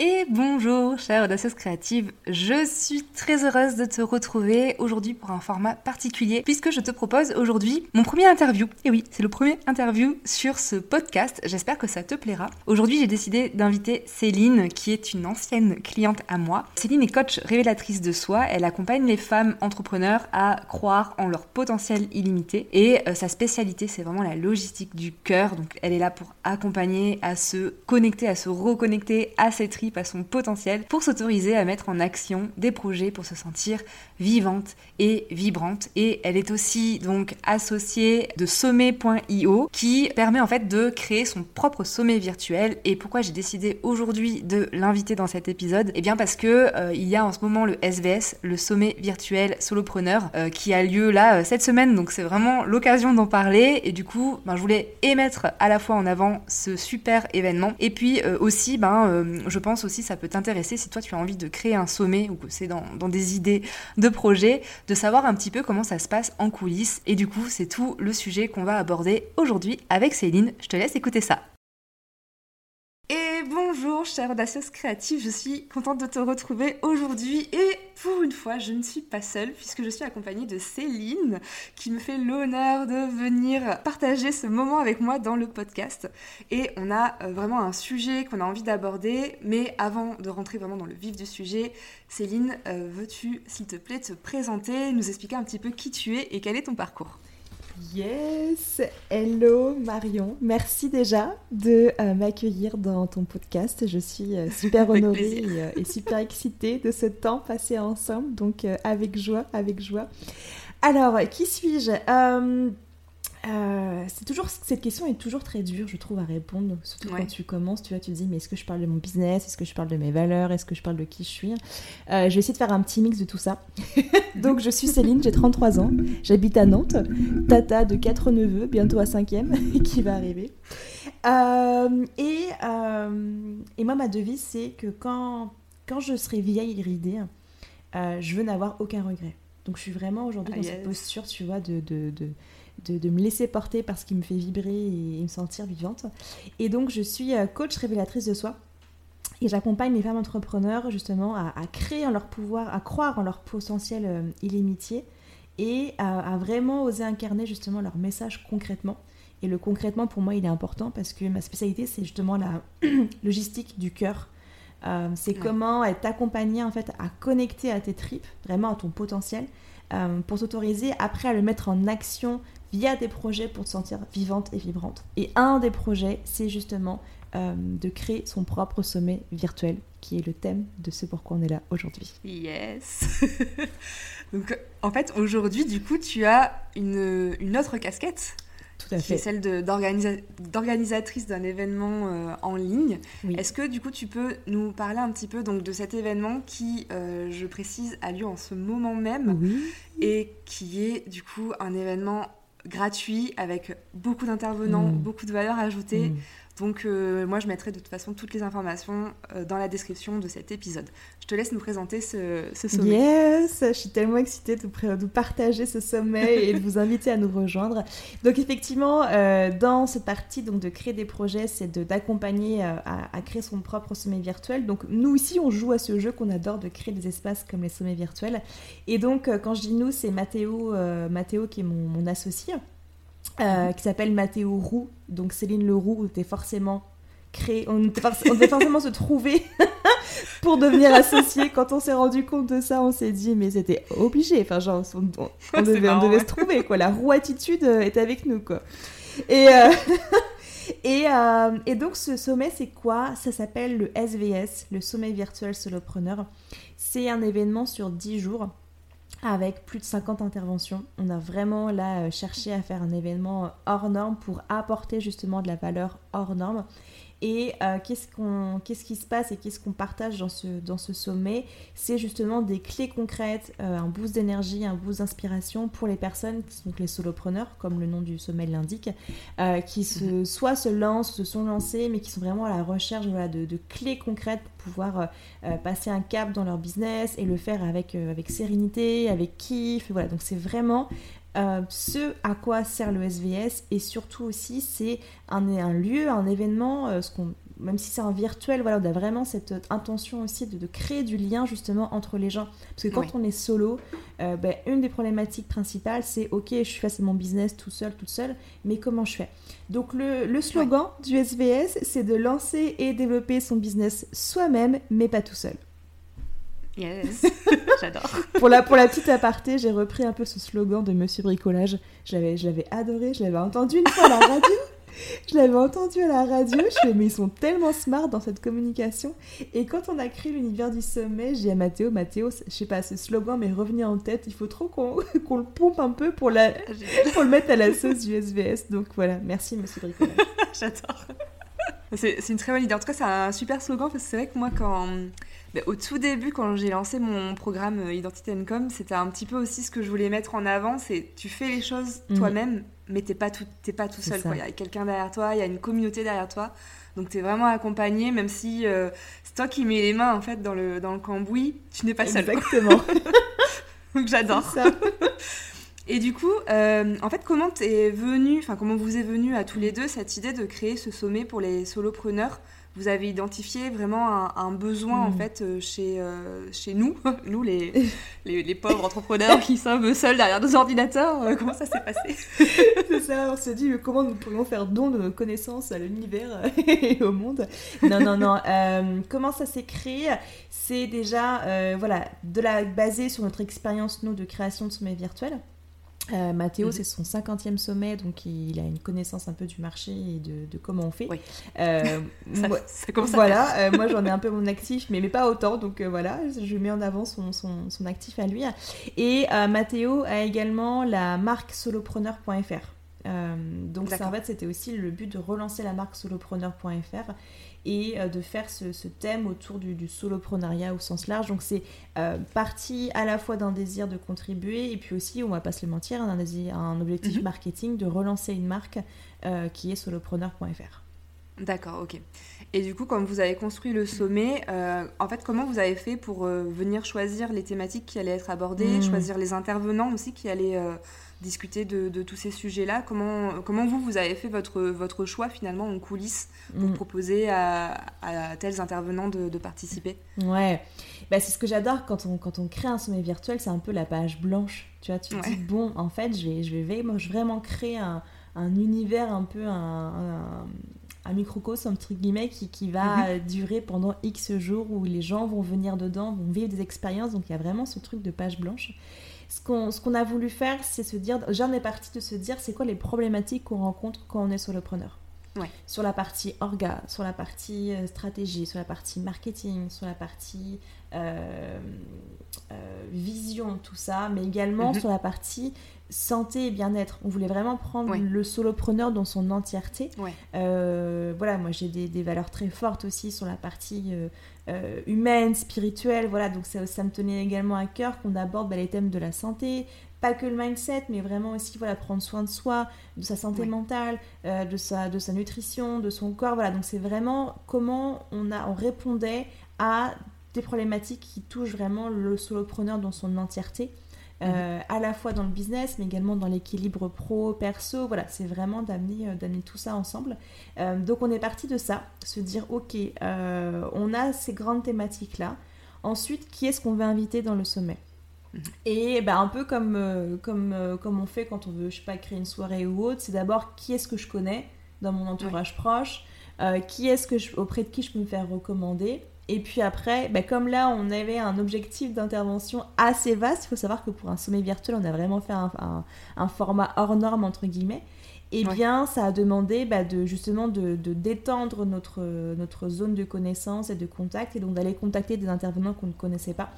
Et bonjour, chère audacieuse créative, je suis très heureuse de te retrouver aujourd'hui pour un format particulier puisque je te propose aujourd'hui mon premier interview. Et oui, c'est le premier interview sur ce podcast, j'espère que ça te plaira. Aujourd'hui, j'ai décidé d'inviter Céline qui est une ancienne cliente à moi. Céline est coach révélatrice de soi, elle accompagne les femmes entrepreneurs à croire en leur potentiel illimité et euh, sa spécialité c'est vraiment la logistique du cœur, donc elle est là pour accompagner à se connecter, à se reconnecter à ses tripes à son potentiel pour s'autoriser à mettre en action des projets pour se sentir vivante et vibrante. Et elle est aussi donc associée de sommet.io qui permet en fait de créer son propre sommet virtuel. Et pourquoi j'ai décidé aujourd'hui de l'inviter dans cet épisode? Eh bien parce que euh, il y a en ce moment le SVS, le sommet virtuel solopreneur, euh, qui a lieu là euh, cette semaine. Donc c'est vraiment l'occasion d'en parler. Et du coup, ben, je voulais émettre à la fois en avant ce super événement et puis aussi, ben, je pense aussi ça peut t'intéresser si toi tu as envie de créer un sommet ou que c'est dans, dans, des idées de projet, de savoir un petit peu comment ça se passe en coulisses. Et du coup, c'est tout le sujet qu'on va aborder aujourd'hui avec Céline. Je te laisse écouter ça. Et bonjour, chère audacieuse créative, je suis contente de te retrouver aujourd'hui et pour une fois, je ne suis pas seule puisque je suis accompagnée de Céline qui me fait l'honneur de venir partager ce moment avec moi dans le podcast. Et on a euh, vraiment un sujet qu'on a envie d'aborder, mais avant de rentrer vraiment dans le vif du sujet, Céline, euh, veux-tu s'il te plaît te présenter, nous expliquer un petit peu qui tu es et quel est ton parcours? Yes, hello Marion, merci déjà de euh, m'accueillir dans ton podcast. Je suis euh, super honorée euh, et, super excitée de ce temps passé ensemble, donc avec joie, avec joie. Alors, qui suis-je? Euh, c'est toujours cette question est toujours très dure, je trouve, à répondre. Surtout quand tu commences, tu vois, tu te dis mais est-ce que je parle de mon business, est-ce que je parle de mes valeurs, est-ce que je parle de qui je suis? Euh, je vais essayer de faire un petit mix de tout ça. Donc je suis Céline, j'ai 33 ans, j'habite à Nantes, tata de quatre neveux, bientôt à cinquième qui va arriver. Euh, et, et moi ma devise c'est que quand quand je serai vieille et ridée, je veux n'avoir aucun regret. Donc je suis vraiment aujourd'hui ah, dans cette posture, tu vois, de, de, de de, me laisser porter par ce qui me fait vibrer et, me sentir vivante. Et donc, je suis euh, coach révélatrice de soi. Et j'accompagne les femmes entrepreneurs justement à, créer en leur pouvoir, à croire en leur potentiel euh, illimité et à, vraiment oser incarner justement leur message concrètement. Et le concrètement, pour moi, il est important parce que ma spécialité, c'est justement la logistique du cœur. Euh, c'est comment être accompagné en fait à connecter à tes tripes, vraiment à ton potentiel, pour s'autoriser après à le mettre en action via des projets pour te sentir vivante et vibrante. Et un des projets, c'est justement euh, de créer son propre sommet virtuel, qui est le thème de ce pourquoi on est là aujourd'hui. Yes Donc en fait, aujourd'hui, du coup, tu as une, une autre casquette tout à fait. Qui est celle d'organisatrice d'un événement euh, en ligne. Est-ce que du coup tu peux nous parler un petit peu donc, de cet événement qui, euh, je précise, a lieu en ce moment même et qui est du coup un événement gratuit avec beaucoup d'intervenants, mm. beaucoup de valeur ajoutée. Mm. Donc euh, moi je mettrai de toute façon toutes les informations euh, dans la description de cet épisode. Je te laisse nous présenter ce, sommet. Yes, je suis tellement excitée de, partager ce sommet et de vous inviter à nous rejoindre. Donc effectivement, euh, dans cette partie donc, de créer des projets, c'est d'accompagner à, créer son propre sommet virtuel. Donc nous ici, on joue à ce jeu qu'on adore de créer des espaces comme les sommets virtuels. Et donc quand je dis nous, c'est Mathéo, qui est mon associé. Euh, qui s'appelle Mathéo Roux. Donc Céline Leroux était forcément créé, on, devait forcément se trouver pour devenir associé. Quand on s'est rendu compte de ça, on s'est dit mais c'était obligé. Enfin genre on, devait, se trouver quoi. La roue attitude euh, est avec nous quoi. Et euh, Et, euh, et donc ce sommet, c'est quoi? Ça s'appelle le SVS, le sommet virtuel solopreneur. C'est un événement sur 10 jours avec plus de 50 interventions. On a vraiment là euh, cherché à faire un événement hors norme pour apporter justement de la valeur hors norme. Et euh, qu'est-ce, qu'on, qu'est-ce qui se passe et qu'est-ce qu'on partage dans ce, dans ce sommet? C'est justement des clés concrètes, euh, un boost d'énergie, un boost d'inspiration pour les personnes qui sont les solopreneurs, comme le nom du sommet l'indique, euh, qui se, mhm. soit se lancent, se sont lancés, mais qui sont vraiment à la recherche de, de, clés concrètes pour pouvoir passer un cap dans leur business et le faire avec, avec sérénité, avec kiff. Voilà, donc c'est vraiment euh, ce à quoi sert le SVS et surtout aussi c'est un, un, lieu, un événement, euh, ce même si c'est un virtuel, voilà, on a vraiment cette intention aussi de, créer du lien justement entre les gens. Parce que quand on est solo, euh, ben, une des problématiques principales c'est ok, je suis face à mon business tout seul, toute seule, mais comment je fais? Donc le, le slogan du SVS c'est de lancer et développer son business soi-même, mais pas tout seul. Yes, j'adore. pour, la, pour la petite aparté, j'ai repris un peu ce slogan de Monsieur Bricolage. Je l'avais adoré, je l'avais entendu une fois à la radio. Je l'avais entendu à la radio, je fais mais ils sont tellement smart dans cette communication. Et quand on a créé l'univers du sommet, j'ai dit à Mathéo, Mathéo, je sais pas, ce slogan m'est revenu en tête, il faut trop qu'on le pompe un peu pour, la, pour le mettre à la sauce du SVS. Donc voilà, merci Monsieur Bricolage. J'adore. C'est une très bonne idée. En tout cas, c'est un super slogan parce que c'est vrai que moi, quand au tout début, quand j'ai lancé mon programme euh, Identité Com, c'était un petit peu aussi ce que je voulais mettre en avant. C'est tu fais les choses mm. toi-même, mais t'es pas tout, pas tout seul. Il y a quelqu'un derrière toi, il y a une communauté derrière toi. Donc tu es vraiment accompagné, même si euh, c'est toi qui mets les mains en fait dans le, dans le cambouis, tu n'es pas seul. Exactement. Donc j'adore. Et du coup, euh, en fait, comment es venu, enfin comment vous est venu à tous les deux cette idée de créer ce sommet pour les solopreneurs vous avez identifié vraiment un, besoin en mm. fait euh, chez, euh, chez nous, nous les, les, pauvres entrepreneurs qui sommes seuls derrière nos ordinateurs. Euh, comment ça s'est passé? C'est ça, on se dit comment nous pourrions faire don de nos connaissances à l'univers et au monde? Non, non, non. comment ça s'est créé? C'est déjà voilà, de la basé sur notre expérience nous de création de sommet virtuel. Euh, Mathéo, mhm. c'est son 50e sommet, donc il a une connaissance un peu du marché et de, comment on fait. Euh, moi, voilà, euh, moi j'en ai un peu mon actif, mais, mais pas autant, donc voilà, je mets en avant son, son, son actif à lui. Et Mathéo a également la marque solopreneur.fr. donc en fait, c'était aussi le but de relancer la marque solopreneur.fr et euh, de faire ce, thème autour du, du, soloprenariat au sens large. Donc c'est euh, parti à la fois d'un désir de contribuer et puis aussi, on va pas se le mentir, un, un objectif mhm. marketing de relancer une marque euh, qui est solopreneur.fr. D'accord, ok. Et du coup, quand vous avez construit le sommet, en fait, comment vous avez fait pour venir choisir les thématiques qui allaient être abordées, hmm. choisir les intervenants aussi qui allaient discuter de, tous ces sujets-là. Comment, comment vous, vous avez fait votre, votre choix finalement en coulisses pour mm. proposer à, tels intervenants de, participer? Ouais, bah, c'est ce que j'adore quand on, quand on crée un sommet virtuel, c'est un peu la page blanche. Tu vois, tu te dis, bon, en fait, je vais, je vais vraiment créer un, univers un peu, un, un, microcosme, entre guillemets, qui, qui va mm-hmm. durer pendant X jours où les gens vont venir dedans, vont vivre des expériences. Donc il y a vraiment ce truc de page blanche ce qu'on a voulu faire, c'est se dire, j'en ai parti de se dire, c'est quoi les problématiques qu'on rencontre quand on est solopreneur? Ouais. Sur la partie orga, sur la partie euh, stratégie, sur la partie marketing, sur la partie euh, euh, vision, tout ça, mais également mhm. sur la partie santé et bien-être. On voulait vraiment prendre le solopreneur dans son entièreté. voilà, moi j'ai des, des, valeurs très fortes aussi sur la partie euh, humaine, spirituelle, voilà, donc ça, ça, me tenait également à cœur qu'on aborde bah, les thèmes de la santé, pas que le mindset, mais vraiment aussi voilà, prendre soin de soi, de sa santé mentale, euh, de, sa, de sa nutrition, de son corps, voilà, donc c'est vraiment comment on, a, on répondait à des problématiques qui touchent vraiment le solopreneur dans son entièreté. Euh, à la fois dans le business, mais également dans l'équilibre pro-perso. Voilà, c'est vraiment d'amener, euh, d'amener tout ça ensemble. Euh, donc on est parti de ça, se dire, ok, on a ces grandes thématiques-là. Ensuite, qui est-ce qu'on veut inviter dans le sommet? Mhm. et ben, un peu comme, comme, comme on fait quand on veut, je sais pas, créer une soirée ou autre, c'est d'abord qui est-ce que je connais dans mon entourage proche, qui est-ce que je, auprès de qui je peux me faire recommander, et puis après, bah, comme là, on avait un objectif d'intervention assez vaste, il faut savoir que pour un sommet virtuel, on a vraiment fait un, format hors norme, entre guillemets. eh bien, ça a demandé bah, de, justement de, détendre notre, notre zone de connaissance et de contact, et donc d'aller contacter des intervenants qu'on ne connaissait pas.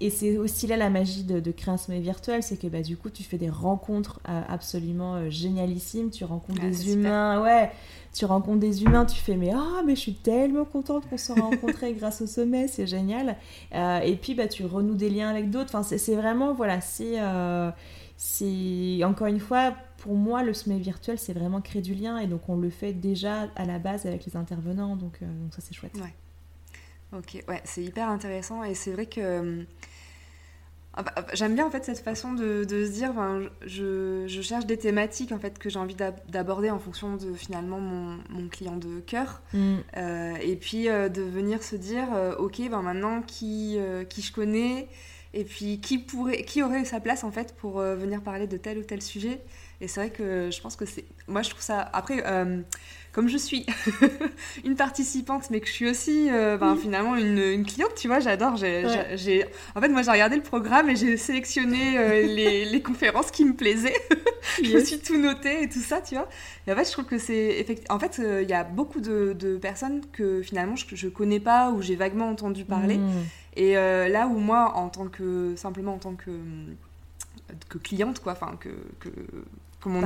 Et c'est aussi là la magie de, de créer un sommet virtuel, c'est que bah, du coup, tu fais des rencontres euh, absolument euh, génialissimes, tu rencontres ah, des humains, ouais, tu rencontres des humains, tu fais mais ah mais je suis tellement contente qu'on se rencontrés grâce au sommet, c'est génial. Euh, et puis bah tu renoues des liens avec d'autres. Enfin c'est vraiment voilà c'est c'est encore une fois pour moi, le sommet virtuel, c'est vraiment créer du lien et donc on le fait déjà à la base avec les intervenants, donc, donc ça c'est chouette. Ouais. Ok, ouais, c'est hyper intéressant et c'est vrai que euh, ah bah, j'aime bien en fait cette façon de, de se dire, je, je, cherche des thématiques en fait que j'ai envie d'aborder en fonction de finalement mon, mon client de cœur mm. euh, et puis de venir se dire, ok, ben maintenant qui, qui je connais et puis qui pourrait, qui aurait sa place en fait pour venir parler de tel ou tel sujet. Et c'est vrai que je pense que c'est. Moi, je trouve ça. Après, euh, comme je suis une participante, mais que je suis aussi euh, ben, finalement une, une, cliente, tu vois, j'adore. J'ai, En fait, moi, j'ai regardé le programme et j'ai sélectionné euh, les, les, conférences qui me plaisaient. je me suis tout noté et tout ça, tu vois. Et en fait, je trouve que c'est. En fait, il y a beaucoup de, de, personnes que finalement je, ne connais pas ou j'ai vaguement entendu parler. Mmh. Et là où moi, en tant que. simplement en tant que que cliente quoi enfin que, que comment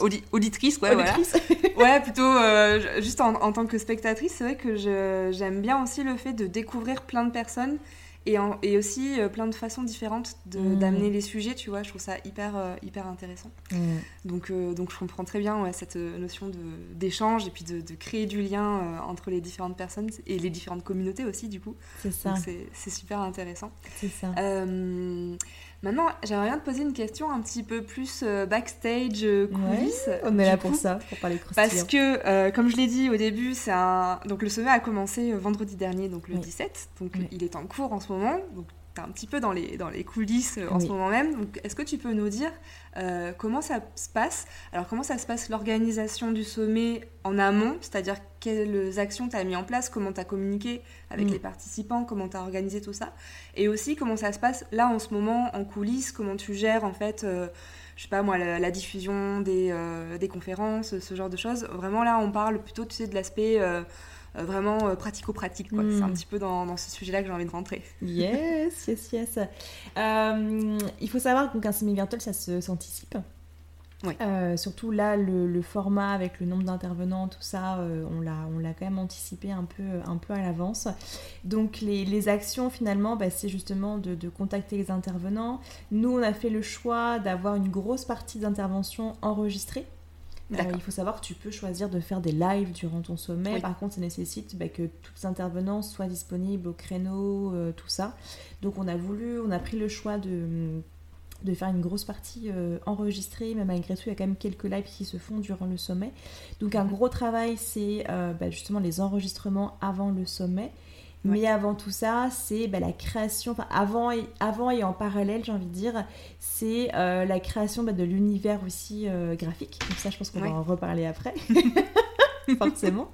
on dit auditrice ouais auditrice. ouais plutôt euh, juste en, tant que spectatrice c'est vrai que j'aime bien aussi le fait de découvrir plein de personnes et, et aussi euh, plein de façons différentes mm. d'amener les sujets tu vois je trouve ça hyper euh, hyper intéressant. Mm. donc donc je comprends très bien ouais, cette notion d'échange et puis de, de, créer du lien entre les différentes personnes et les différentes communautés aussi du coup. C'est ça. c'est super intéressant. C'est ça Maintenant, j'aimerais bien te poser une question un petit peu plus euh, backstage, euh, coulisses. on est là pour ça, pour parler croustillant. Parce que, euh, comme je l'ai dit au début, c'est un... donc le sommet a commencé vendredi dernier, donc le 17. Donc il est en cours en ce moment. Donc tu es un petit peu dans les, dans les coulisses en ce moment même. Donc est-ce que tu peux nous dire comment ça se passe? Alors comment ça se passe l'organisation du sommet en amont? C'est-à-dire quelles actions tu as mis en place, comment tu as communiqué avec mm. les participants, comment tu as organisé tout ça, et aussi comment ça se passe là en ce moment en coulisses, comment tu gères en fait, euh, je sais pas moi, la, diffusion des, euh, des, conférences, ce genre de choses? Vraiment là, on parle plutôt tu sais, de l'aspect euh, vraiment pratico-pratique. C'est un mm. petit peu dans, dans ce sujet-là que j'ai envie de rentrer. Yes, yes, yes. il faut savoir qu'un semi-virtuel, ça s'anticipe. Euh, surtout là, le, format avec le nombre d'intervenants, tout ça, euh, on l'a quand même anticipé un peu, un peu à l'avance. Donc les, actions finalement, bah, c'est justement de, contacter les intervenants. Nous, on a fait le choix d'avoir une grosse partie d'intervention enregistrée. Euh, il faut savoir que tu peux choisir de faire des lives durant ton sommet. Par contre, ça nécessite bah, que tous les intervenants soient disponibles au créneau, tout ça. Donc on a voulu, on a pris le choix de de faire une grosse partie euh, enregistrée, mais malgré tout, il y a quand même quelques lives qui se font durant le sommet. Donc un gros travail, c'est euh, bah, justement les enregistrements avant le sommet. Mais avant tout ça, c'est bah, la création, enfin avant et, avant et en parallèle, j'ai envie de dire, c'est euh, la création bah, de l'univers aussi graphique. Donc ça, je pense qu'on va en reparler après, forcément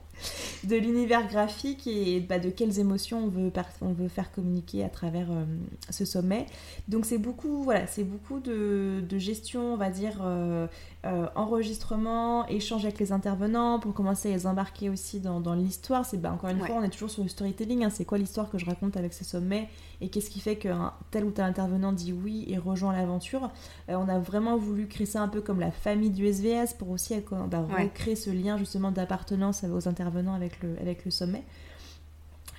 de l'univers graphique et bah, de quelles émotions on veut, on veut faire communiquer à travers euh, ce sommet. Donc c'est beaucoup, voilà, c'est beaucoup de, gestion, on va dire, euh, euh, enregistrement, échange avec les intervenants pour commencer à les embarquer aussi dans, l'histoire. C'est bah, encore une fois, on est toujours sur le storytelling. Hein. c'est quoi l'histoire que je raconte avec ce sommet et qu'est-ce qui fait qu'un tel ou tel intervenant dit oui et rejoint l'aventure? on a vraiment voulu créer ça un peu comme la famille du SVS pour aussi bah, recréer ce lien justement d'appartenance aux intervenants avec le, avec le sommet.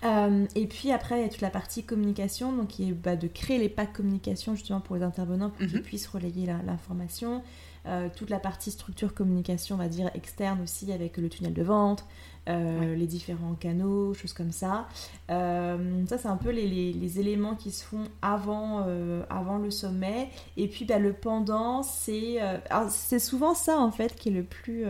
Euh, et puis après, il y a toute la partie communication, donc qui est bah, de créer les packs communication justement pour les intervenants pour qu'ils mhm. puissent relayer l'information. Euh, toute la partie structure communication, on va dire externe aussi, avec le tunnel de vente, euh, les différents canaux, choses comme ça. ça, c'est un peu les, les, éléments qui se font avant, avant le sommet. Et puis bah, le pendant, c'est c'est souvent ça en fait qui est le plus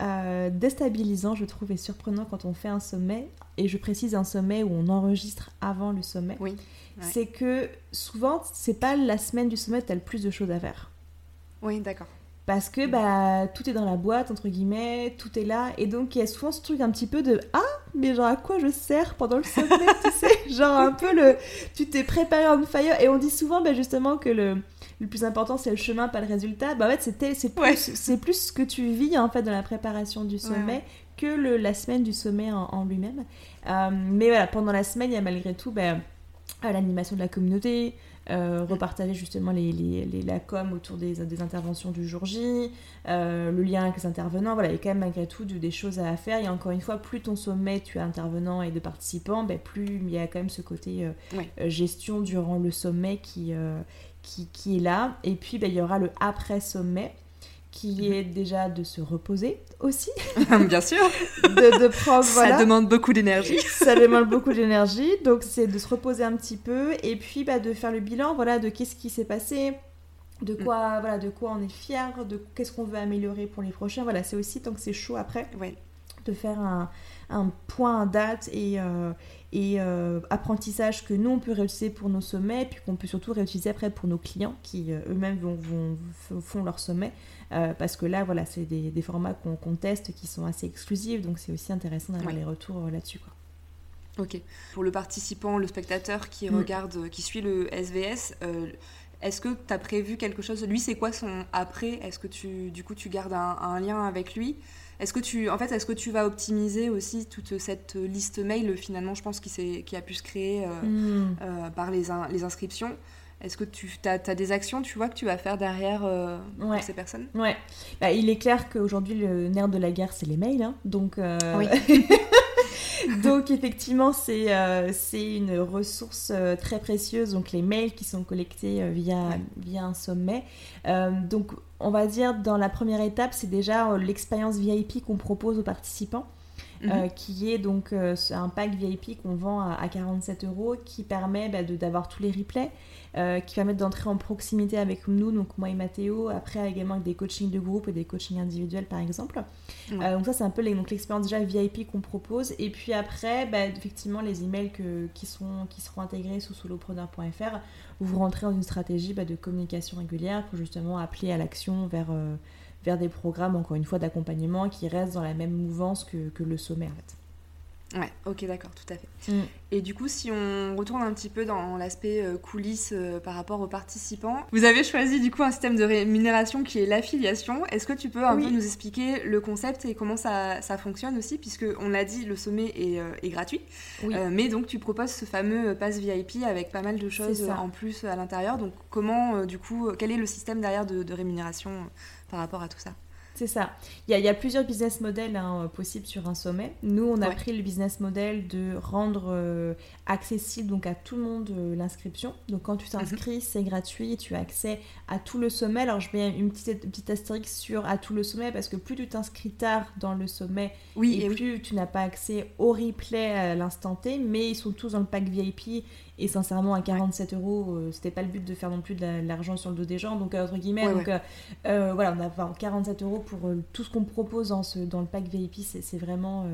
euh, déstabilisant, je trouve, et surprenant quand on fait un sommet, et je précise un sommet où on enregistre avant le sommet, oui, c'est que souvent, c'est pas la semaine du sommet où as le plus de choses à faire. Oui, d'accord. Parce que bah, tout est dans la boîte, entre guillemets, tout est là, et donc il y a souvent ce truc un petit peu de Ah, mais genre à quoi je sers pendant le sommet, tu sais Genre un peu le. Tu t'es préparé en fire, et on dit souvent bah, justement que le le plus important c'est le chemin, pas le résultat. Bah en fait, c'est plus, c'est plus ce que tu vis en fait dans la préparation du sommet que le, la semaine du sommet en, lui-même. Euh, mais voilà, pendant la semaine, il y a malgré tout bah, l'animation de la communauté, euh, repartager justement les, les, la com autour des, des interventions du jour J, euh, le lien avec les intervenants. Voilà, il y a quand même malgré tout des choses à faire. Et encore une fois, plus ton sommet tu as intervenants et de participants, ben, plus il y a quand même ce côté euh, gestion durant le sommet qui, qui, qui, est là. Et puis, ben, il y aura le après-sommet qui mhm. est déjà de se reposer aussi. Bien sûr. de, prendre, Ça demande beaucoup d'énergie. Ça demande beaucoup d'énergie. Donc, c'est de se reposer un petit peu et puis bah, de faire le bilan voilà, de qu'est-ce qui s'est passé, de mm. quoi, voilà, de quoi on est fier, de qu'est-ce qu'on veut améliorer pour les prochains. Voilà, c'est aussi tant que c'est chaud après. Ouais. De faire un, un point à date et, euh, et euh, apprentissage que nous on peut réutiliser pour nos sommets, puis qu'on peut surtout réutiliser après pour nos clients qui euh, eux-mêmes vont, vont, font leur sommet. Parce que là, voilà, c'est des, formats qu'on teste qui sont assez exclusifs, donc c'est aussi intéressant d'avoir les retours là-dessus. Ok. Pour le participant, le spectateur qui mm. regarde, qui suit le SVS, est-ce que tu as prévu quelque chose? Lui, c'est quoi son après? Est-ce que tu, du coup, tu gardes un, lien avec lui? Est-ce que tu, en fait, est-ce que tu vas optimiser aussi toute cette liste mail finalement, je pense, qui, qui a pu se créer mm. par les, les inscriptions? Est-ce que tu as, des actions, tu vois, que tu vas faire derrière euh, pour ces personnes? Ouais. Bah, il est clair qu'aujourd'hui, le nerf de la guerre, c'est les mails. Hein. Donc, euh, oui. donc, effectivement, c'est euh, c'est une ressource très précieuse. Donc, les mails qui sont collectés via, via un sommet. donc, on va dire, dans la première étape, c'est déjà l'expérience VIP qu'on propose aux participants. Mhm. qui est donc un pack VIP qu'on vend à, 47 euros qui permet bah, d'avoir tous les replays, euh, qui permettent d'entrer en proximité avec nous, donc moi et Mathéo, après également avec des coachings de groupe et des coachings individuels par exemple. Euh, donc ça c'est un peu l'expérience déjà VIP qu'on propose. Et puis après, bah, effectivement les emails que, qui, sont, qui seront intégrés sous solopreneur.fr, où vous rentrez dans une stratégie bah, de communication régulière pour justement appeler à l'action vers, euh, vers des programmes, encore une fois, d'accompagnement qui restent dans la même mouvance que, le sommet en fait. Ouais, ok, d'accord, tout à fait. Mm. Et du coup, si on retourne un petit peu dans l'aspect euh, coulisses euh, par rapport aux participants, vous avez choisi du coup un système de rémunération qui est l'affiliation. Est-ce que tu peux un peu nous expliquer le concept et comment ça, ça fonctionne aussi? Puisque on l'a dit, le sommet est, euh, est gratuit, mais donc tu proposes ce fameux pass VIP avec pas mal de choses en plus à l'intérieur. Donc comment, du coup, quel est le système derrière de rémunération par rapport à tout ça? C'est ça. Il y, a, plusieurs business models hein, possibles sur un sommet. Nous, on a pris le business model de rendre euh, accessible donc à tout le monde euh, l'inscription. Donc quand tu t'inscris, mhm. c'est gratuit, tu as accès à tout le sommet. Alors je mets une petite, petite astérisque sur à tout le sommet parce que plus tu t'inscris tard dans le sommet, oui, et, plus tu n'as pas accès au replay à l'instant T, mais ils sont tous dans le pack VIP et sincèrement, à 47 euros, euh, c'était pas le but de faire non plus de l'argent sur le dos des gens. Donc, entre guillemets, donc, euh, voilà, on a 47 euros pour tout ce qu'on propose dans, le pack VIP. C'est vraiment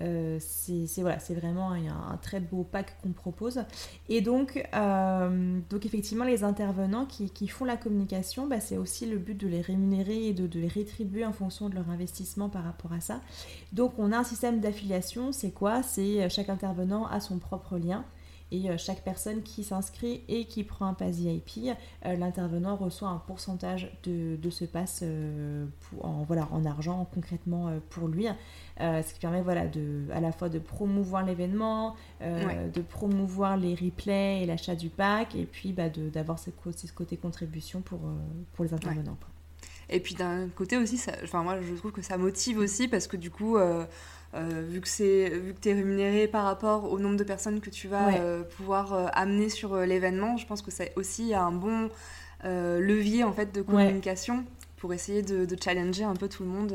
euh, c'est voilà, c'est vraiment un, très beau pack qu'on propose. Et donc, euh, donc effectivement, les intervenants qui, font la communication, bah, c'est aussi le but de les rémunérer et de, de, les rétribuer en fonction de leur investissement par rapport à ça. Donc, on a un système d'affiliation. C'est quoi? C'est euh, chaque intervenant a son propre lien. Et chaque personne qui s'inscrit et qui prend un pass VIP, l'intervenant reçoit un pourcentage de, de ce pass en, voilà, en argent concrètement pour lui. Euh, ce qui permet voilà, de, à la fois de promouvoir l'événement, euh, de promouvoir les replays et l'achat du pack, et puis bah, d'avoir ce, ce, côté contribution pour, euh, pour les intervenants. Et puis d'un côté aussi, ça, enfin, moi je trouve que ça motive aussi parce que du coup, vu que c'est vu que tu es rémunéré par rapport au nombre de personnes que tu vas pouvoir amener sur l'événement, je pense que c'est aussi un bon levier en fait de communication pour essayer de, challenger un peu tout le monde.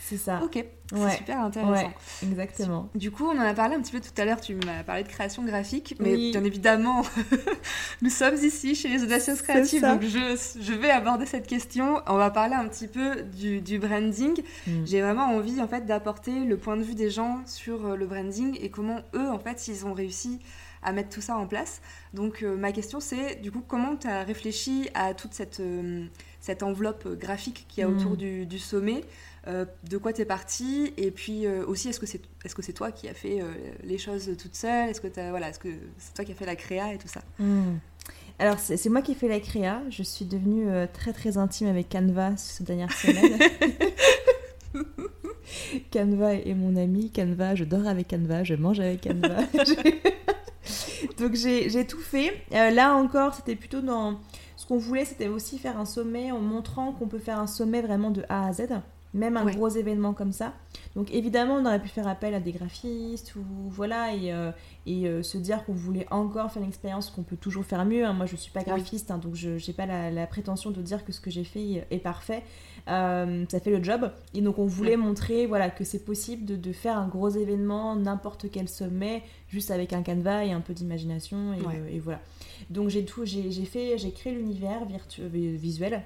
C'est ça. Ok, c'est super intéressant. exactement. Du coup, on en a parlé un petit peu tout à l'heure, tu m'as parlé de création graphique, mais bien évidemment, nous sommes ici chez les Audacieuses Créatives, donc je, je, vais aborder cette question. On va parler un petit peu du, du branding. Mm. J'ai vraiment envie en fait d'apporter le point de vue des gens sur euh, le branding et comment eux, en fait, ils ont réussi à mettre tout ça en place. Donc euh, ma question c'est du coup comment tu as réfléchi à toute cette... Euh, cette enveloppe graphique qu'il y a autour mm. du, sommet. Euh, de quoi tu es partie et puis euh, aussi est-ce que c'est est-ce que c'est toi qui as fait euh, les choses toute seule est-ce que voilà est-ce que c'est toi qui as fait la créa et tout ça? Mm. Alors, c'est moi qui ai fait la créa. Je suis devenue très très intime avec Canva ces dernières semaines. Canva est mon ami. Canva, je dors avec Canva, je mange avec Canva. Donc, j'ai tout fait. Euh, là encore, c'était plutôt dans. Qu'on voulait, c'était aussi faire un sommet en montrant qu'on peut faire un sommet vraiment de A à Z même un gros événement comme ça. Donc évidemment, on aurait pu faire appel à des graphistes ou voilà et, euh, et euh, se dire qu'on voulait encore faire une expérience qu'on peut toujours faire mieux. Hein. Moi, je suis pas graphiste, hein, donc je n'ai pas la, prétention de dire que ce que j'ai fait est parfait. Euh, ça fait le job. Et donc on voulait montrer voilà que c'est possible de, de, faire un gros événement, n'importe quel sommet, juste avec un canevas et un peu d'imagination et, et, voilà. Donc j'ai tout, j'ai fait, j'ai créé l'univers visuel.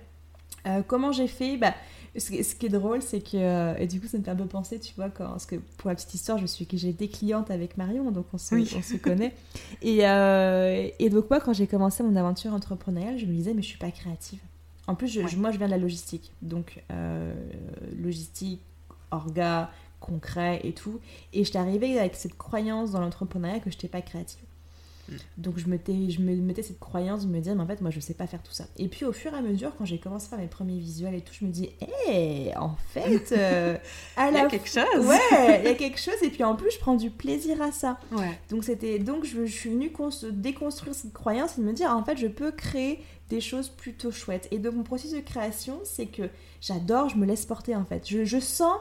comment j'ai fait? Bah, ce, qui est drôle, c'est que. Euh, et du coup, ça me fait un peu penser, tu vois, quand, parce que pour la petite histoire, je suis que j'ai été cliente avec Marion, donc on se, on se connaît. Et, euh, et, donc, moi, quand j'ai commencé mon aventure entrepreneuriale, je me disais, mais je suis pas créative. En plus, je, moi, je viens de la logistique. Donc, euh, logistique, orga, concret et tout. Et j'étais arrivée avec cette croyance dans l'entrepreneuriat que je n'étais pas créative. Donc je, mettais, je me mettais cette croyance de me dire, mais en fait, moi, je sais pas faire tout ça. Et puis au fur et à mesure, quand j'ai commencé à faire mes premiers visuels et tout, je me dis, hé, en fait, euh, il y a quelque chose. Ouais, il y a quelque chose. Et puis en plus, je prends du plaisir à ça. Ouais. Donc c'était, donc je, suis venue déconstruire cette croyance et de me dire, en fait, je peux créer des choses plutôt chouettes. Et donc mon processus de création, c'est que j'adore, je me laisse porter en fait. Je, je sens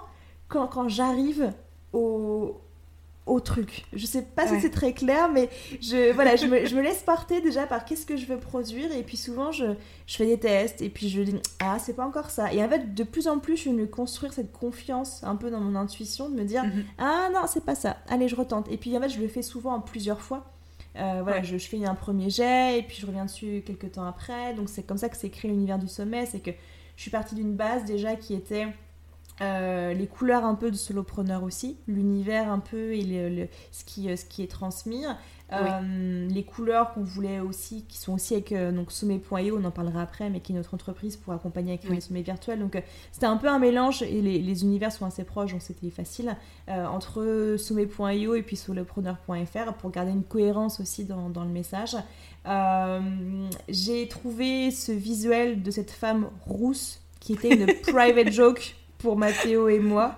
quand, quand j'arrive au, au truc. Je sais pas si c'est très clair, mais je, voilà, je, me, je me laisse porter déjà par qu'est-ce que je veux produire, et puis souvent je, je fais des tests, et puis je dis ah c'est pas encore ça. Et en fait, de plus en plus, je vais me construire cette confiance un peu dans mon intuition, de me dire mhm. ah non c'est pas ça, allez je retente. Et puis en fait, je le fais souvent en plusieurs fois. Euh, voilà, je, je, fais un premier jet et puis je reviens dessus quelques temps après. Donc c'est comme ça que s'est créé l'univers du sommet, c'est que je suis partie d'une base déjà qui était euh, les couleurs un peu de solopreneur aussi, l'univers un peu et le, ce, qui, euh, ce qui est transmis. Euh, les couleurs qu'on voulait aussi, qui sont aussi avec donc Sommet.io, on en parlera après, mais qui est notre entreprise pour accompagner avec les sommets virtuels. Donc c'était un peu un mélange et les, univers sont assez proches, donc c'était facile entre Sommet.io et puis solopreneur.fr pour garder une cohérence aussi dans, dans le message. J'ai trouvé ce visuel de cette femme rousse qui était une private joke pour Mathéo et moi.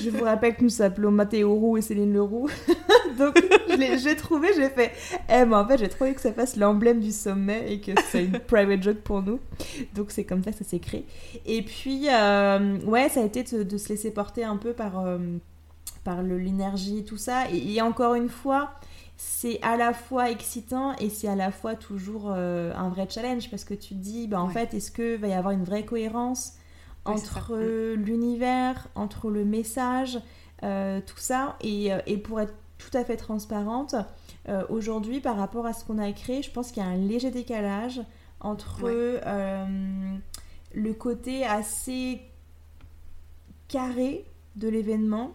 Je vous rappelle que nous s'appelons Mathéo Roux et Céline Leroux. Donc, je l'ai trouvé, j'ai fait. Eh, mais en fait, j'ai trouvé que ça fasse l'emblème du sommet et que c'est une private joke pour nous. Donc, c'est comme ça que ça s'est créé. Et puis, euh, ouais, ça a été de, se laisser porter un peu par, euh, par l'énergie et tout ça. Et, encore une fois, c'est à la fois excitant et c'est à la fois toujours euh, un vrai challenge parce que tu te dis, bah, en fait, est-ce qu'il va y avoir une vraie cohérence? Entre l'univers, entre le message, euh, tout ça. Et, euh, et, pour être tout à fait transparente, euh, aujourd'hui, par rapport à ce qu'on a créé, je pense qu'il y a un léger décalage entre le côté assez carré de l'événement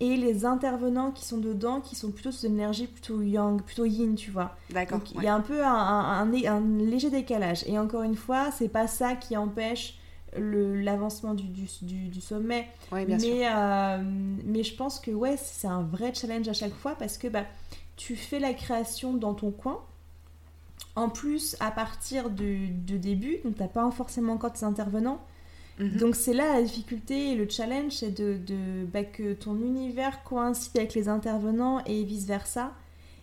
et les intervenants qui sont dedans qui sont plutôt sous une énergie plutôt yang, plutôt yin, tu vois. D'accord. Il y a un peu un, un, un, léger décalage. Et encore une fois, c'est pas ça qui empêche l'avancement du, du, du, sommet. mais, euh, mais je pense que ouais, c'est un vrai challenge à chaque fois parce que bah, tu fais la création dans ton coin. En plus, à partir de, de début, donc t'as pas forcément encore tes intervenants. Mhm. Donc c'est là la difficulté et le challenge, c'est de, de bah, que ton univers coïncide avec les intervenants et vice versa.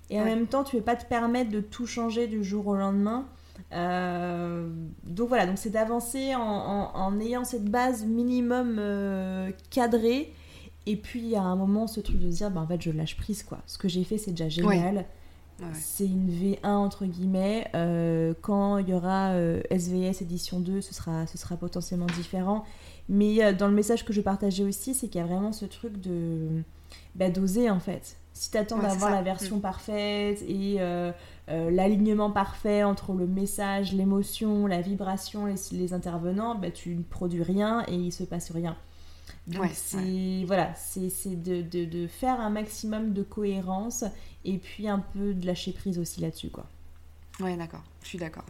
Et en même temps, tu ne peux pas te permettre de tout changer du jour au lendemain. Euh, donc voilà, donc c'est d'avancer en, ayant cette base minimum euh, cadrée. Et puis à un moment, ce truc de se dire, bah, en fait, je lâche prise quoi. Ce que j'ai fait, c'est déjà génial. C'est une V1 entre guillemets. Euh, quand il y aura SVS édition 2, ce sera, ce sera potentiellement différent. Mais dans le message que je partageais aussi, c'est qu'il y a vraiment ce truc de bah, d'oser en fait. Si tu attends d'avoir la version mm. parfaite et euh, l'alignement parfait entre le message, l'émotion, la vibration, les, les intervenants, bah, tu ne produis rien et il se passe rien. Donc c'est voilà, c'est de, de, de, faire un maximum de cohérence et puis un peu de lâcher prise aussi là-dessus quoi. Ouais d'accord, je suis d'accord.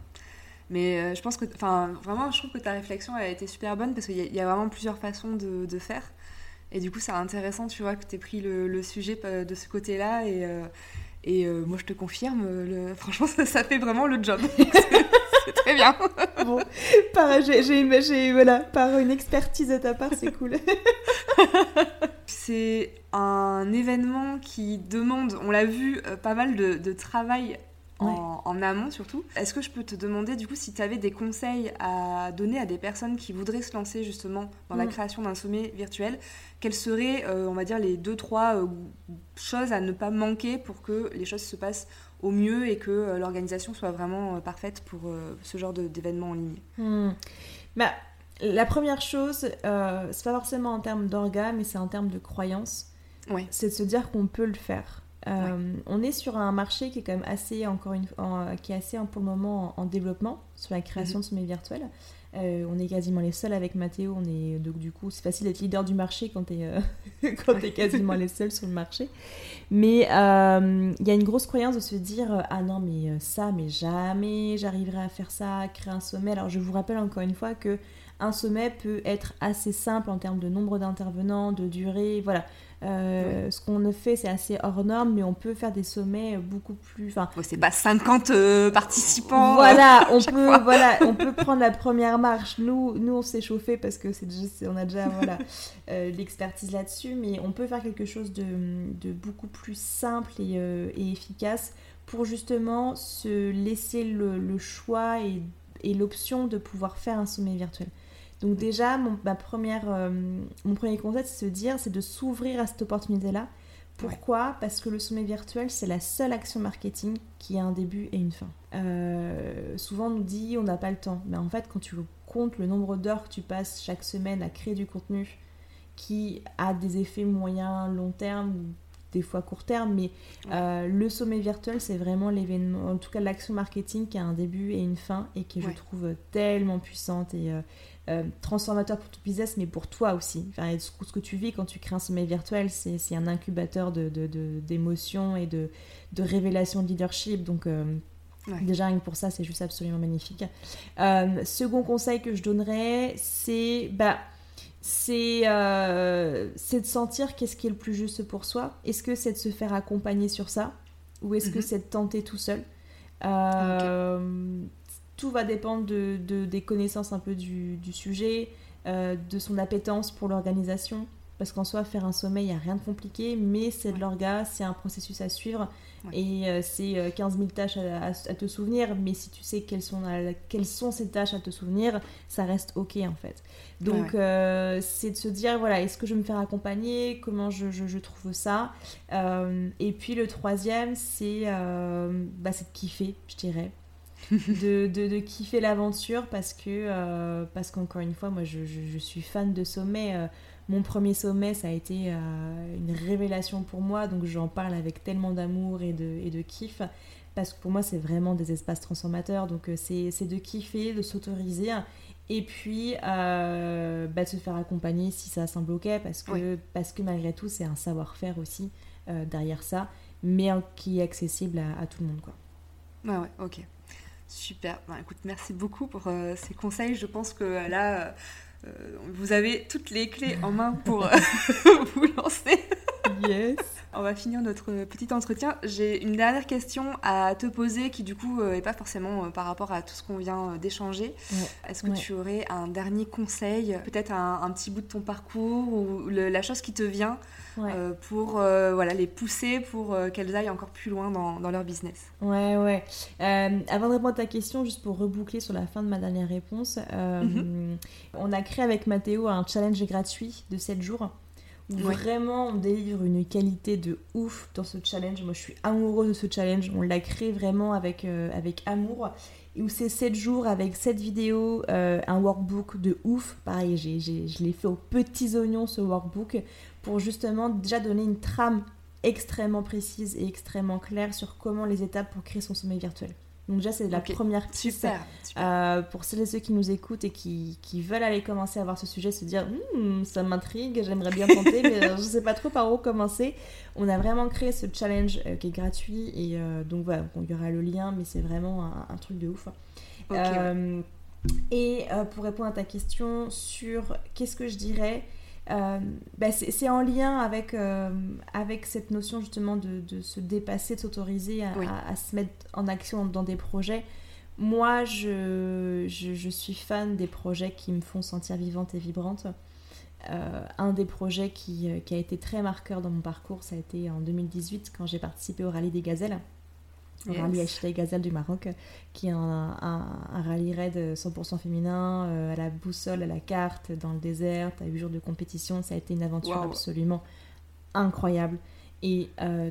Mais euh, je pense que, enfin vraiment, je trouve que ta réflexion a été super bonne parce qu'il y, a vraiment plusieurs façons de, de, faire. Et du coup, c'est intéressant, tu vois, que tu aies pris le, le, sujet euh, de ce côté-là et, Et moi, je te confirme, le... franchement, ça, fait vraiment le job. c'est très bien. bon, par, j'ai, voilà, par une expertise de ta part, c'est cool. c'est un événement qui demande, on l'a vu, pas mal de, de travail en, amont surtout. Est-ce que je peux te demander du coup si tu avais des conseils à donner à des personnes qui voudraient se lancer justement dans la mm. création d'un sommet virtuel? Quelles seraient, euh, on va dire, les deux, trois euh, choses à ne pas manquer pour que les choses se passent au mieux et que euh, l'organisation soit vraiment parfaite pour ce genre d'événement en ligne? Mm. bah, La première chose, c'est pas forcément en termes d'orga, mais c'est en termes de croyance. C'est de se dire qu'on peut le faire. Euh, on est sur un marché qui est quand même assez, encore une, qui est assez pour le moment en, développement sur la création mhm. de sommets virtuels. Euh, on est quasiment les seuls avec Mathéo. On est donc du coup, c'est facile d'être leader du marché quand tu es, euh, quasiment les seuls sur le marché. Mais il y a une grosse croyance de se dire ah non mais ça, mais jamais j'arriverai à faire ça, créer un sommet. Alors je vous rappelle encore une fois que un sommet peut être assez simple en termes de nombre d'intervenants, de durée, voilà. Euh, ce qu'on fait, c'est assez hors norme, mais on peut faire des sommets beaucoup plus. Enfin, c'est pas 50 euh, participants. Voilà, on peut, voilà, on peut prendre la première marche. Nous, nous, on s'est chauffé parce que c'est on a déjà voilà euh, l'expertise là-dessus, mais on peut faire quelque chose de, de beaucoup plus simple et, et, efficace pour justement se laisser le, le choix et, et l'option de pouvoir faire un sommet virtuel. Donc déjà, mon, ma première, euh, mon premier conseil, c'est de se dire, c'est de s'ouvrir à cette opportunité-là. Pourquoi? Parce que le sommet virtuel, c'est la seule action marketing qui a un début et une fin. Euh, souvent, on nous dit, on n'a pas le temps. Mais en fait, quand tu comptes le nombre d'heures que tu passes chaque semaine à créer du contenu qui a des effets moyens, long terme, des fois court terme, mais euh, le sommet virtuel, c'est vraiment l'événement, en tout cas l'action marketing qui a un début et une fin et qui, je trouve, tellement puissante et, euh, transformateur pour ton business, mais pour toi aussi. Enfin, ce, que tu vis quand tu crées un sommeil virtuel, c'est un incubateur d'émotions de, de, et de, de révélations de leadership. Donc, euh, déjà, rien que pour ça, c'est juste absolument magnifique. Euh, second conseil que je donnerais, c'est bah, c'est de sentir qu'est-ce qui est le plus juste pour soi. Est-ce que c'est de se faire accompagner sur ça? Ou est-ce que mhm. c'est de tenter tout seul? Tout va dépendre de, des connaissances un peu du, sujet, euh, de son appétence pour l'organisation. Parce qu'en soi, faire un sommeil, il n'y a rien de compliqué, mais c'est de l'orga, c'est un processus à suivre. Et euh, c'est 15 euh, 000 tâches à, te souvenir, mais si tu sais quelles sont, quelles sont ces tâches à te souvenir, ça reste OK en fait. Donc c'est de se dire, voilà, est-ce que je vais me faire accompagner? Comment je, je, trouve ça? Et puis le troisième, c'est bah, de kiffer, je dirais. De, de, kiffer l'aventure parce que euh, parce qu'encore une fois moi je, je, suis fan de sommet euh, mon premier sommet ça a été euh, une révélation pour moi donc j'en parle avec tellement d'amour et de, et de kiff parce que pour moi c'est vraiment des espaces transformateurs donc c'est de kiffer de s'autoriser et puis bah, de se faire accompagner si ça s'en bloquait parce que, parce que malgré tout c'est un savoir-faire aussi derrière ça mais qui est accessible à, à tout le monde quoi. Ouais ouais ok Super. Ben, écoute, merci beaucoup pour euh, ces conseils. Je pense que euh, là, euh, vous avez toutes les clés en main pour vous lancer. Yes. On va finir notre petit entretien. J'ai une dernière question à te poser qui du coup n'est pas forcément par rapport à tout ce qu'on vient d'échanger. Est-ce que tu aurais un dernier conseil, peut-être un, petit bout de ton parcours ou la chose qui te vient euh, pour euh, voilà, les pousser pour euh, qu'elles aillent encore plus loin dans, dans leur business? Ouais, ouais. avant de répondre à ta question, juste pour reboucler sur la fin de ma dernière réponse, mhm. on a créé avec Mathéo un challenge gratuit de 7 jours. Vraiment on délivre une qualité de ouf dans ce challenge. Moi je suis amoureuse de ce challenge. On l'a créé vraiment avec, avec amour et où c'est 7 jours avec 7 vidéos, un workbook de ouf. Pareil, je l'ai fait aux petits oignons ce workbook pour justement déjà donner une trame extrêmement précise et extrêmement claire sur comment les étapes pour créer son sommeil virtuel. Donc déjà, c'est la première piste super, euh, pour celles et ceux qui nous écoutent et qui, qui, veulent aller commencer à voir ce sujet, se dire hmm, ça m'intrigue, j'aimerais bien tenter, mais euh, je ne sais pas trop par où commencer. On a vraiment créé ce challenge euh, qui est gratuit et donc voilà, il y aura le lien, mais c'est vraiment un, truc de ouf. et pour répondre à ta question sur qu'est-ce que je dirais, bah, c'est en lien avec, avec cette notion justement de, de se dépasser, de s'autoriser à, à, se mettre en action dans des projets. Moi, je, je, je, suis fan des projets qui me font sentir vivante et vibrante. Euh, un des projets qui, euh, qui, a été très marqueur dans mon parcours, ça a été en 2018 quand j'ai participé au rallye des gazelles, au rallye Hashtag Gazelle du Maroc, qui est un, un, rallye raid 100% féminin, euh, à la boussole, à la carte, dans le désert, à 8 jours de compétition. Ça a été une aventure absolument incroyable et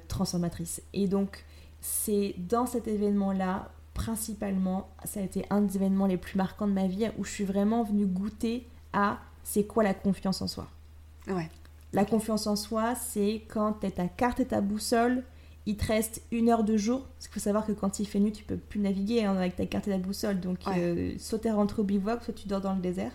transformatrice. Et donc, c'est dans cet événement-là, principalement, ça a été un des événements les plus marquants de ma vie, où je suis vraiment venue goûter à c'est quoi la confiance en soi Ouais. La confiance en soi, c'est quand tu ta carte et ta boussole, il te reste une heure de jour. Parce qu'il faut savoir que quand il fait nuit, tu peux plus naviguer hein, avec ta carte et ta boussole. Donc, euh, soit tu rentres au bivouac, soit tu dors dans le désert.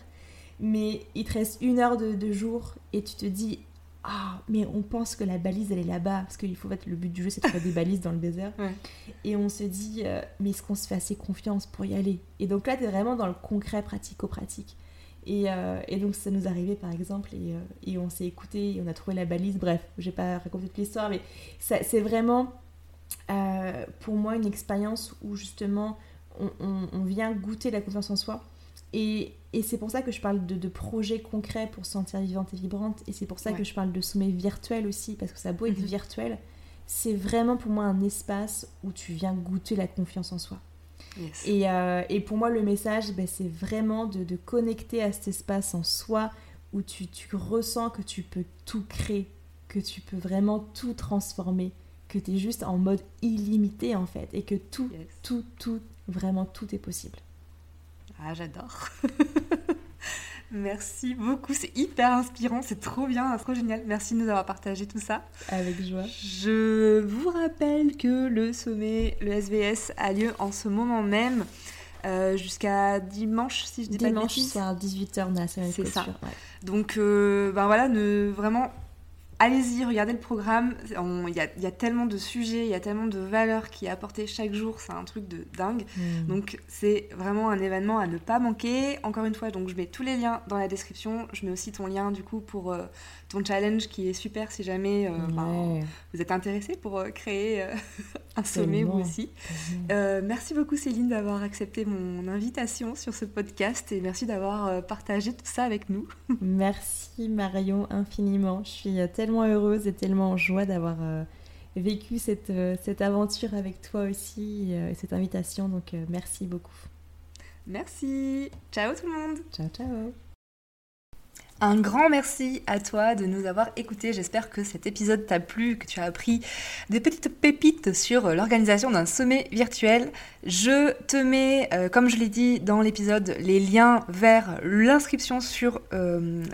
Mais il te reste une heure de, jour et tu te dis Ah, mais on pense que la balise, elle est là-bas. Parce qu'il faut être le but du jeu, c'est de faire des balises dans le désert. Et on se dit euh, Mais est-ce qu'on se fait assez confiance pour y aller? Et donc là, tu es vraiment dans le concret, pratico-pratique. Euh, et, donc ça nous arrivait par exemple euh, et, on s'est écouté et on a trouvé la balise. Bref, j'ai pas raconté toute l'histoire, mais c'est vraiment euh, pour moi une expérience où justement on, vient goûter la confiance en soi. Et, c'est pour ça que je parle de, projets concrets pour se sentir vivante et vibrante. Et c'est pour ça que je parle de sommet virtuel aussi, parce que ça a beau être mhm. virtuel, c'est vraiment pour moi un espace où tu viens goûter la confiance en soi. Euh, et, pour moi, le message, ben, c'est vraiment de, connecter à cet espace en soi où tu, ressens que tu peux tout créer, que tu peux vraiment tout transformer, que tu es juste en mode illimité en fait, et que tout, tout, tout, vraiment tout est possible. Ah, j'adore. Merci beaucoup, c'est hyper inspirant, c'est trop bien, trop génial. Merci de nous avoir partagé tout ça. Avec joie. Je vous rappelle que le sommet, le SVS, a lieu en ce moment même. Euh, jusqu'à dimanche si je dis pas de bêtises. Dimanche, c'est à 18h, on a C'est ça. Donc, euh, ben voilà, ne, vraiment allez-y, regardez le programme. Il y, a, tellement de sujets, il y a tellement de valeurs qui est apportées chaque jour. C'est un truc de dingue. Hmm. Donc, c'est vraiment un événement à ne pas manquer. Encore une fois, donc je mets tous les liens dans la description. Je mets aussi ton lien, du coup, pour euh, ton challenge qui est super si jamais euh, ben, vous êtes intéressé pour euh, créer un sommet vous aussi. merci beaucoup, Céline, d'avoir accepté mon invitation sur ce podcast et merci d'avoir partagé tout ça avec nous. merci, Marion, infiniment. Je suis tellement tellement heureuse et tellement en joie d'avoir euh, vécu cette, euh, cette, aventure avec toi aussi euh, et cette invitation. Donc merci beaucoup. Merci. Ciao tout le monde. Ciao, ciao. Un grand merci à toi de nous avoir écoutés. J'espère que cet épisode t'a plu, que tu as appris des petites pépites sur l'organisation d'un sommet virtuel. Je te mets, euh, comme je l'ai dit dans l'épisode, les liens vers l'inscription euh,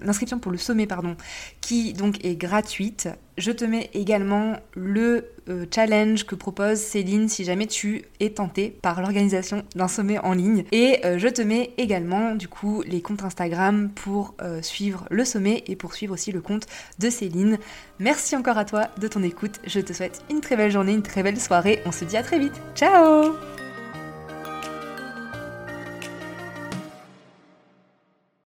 pour le sommet, pardon, qui donc est gratuite. Je te mets également le euh, challenge que propose Céline si jamais tu es tenté par l'organisation d'un sommet en ligne. Et euh, je te mets également du coup les comptes Instagram pour euh, suivre le sommet et pour suivre aussi le compte de Céline. Merci encore à toi de ton écoute. Je te souhaite une très belle journée, une très belle soirée. On se dit à très vite. Ciao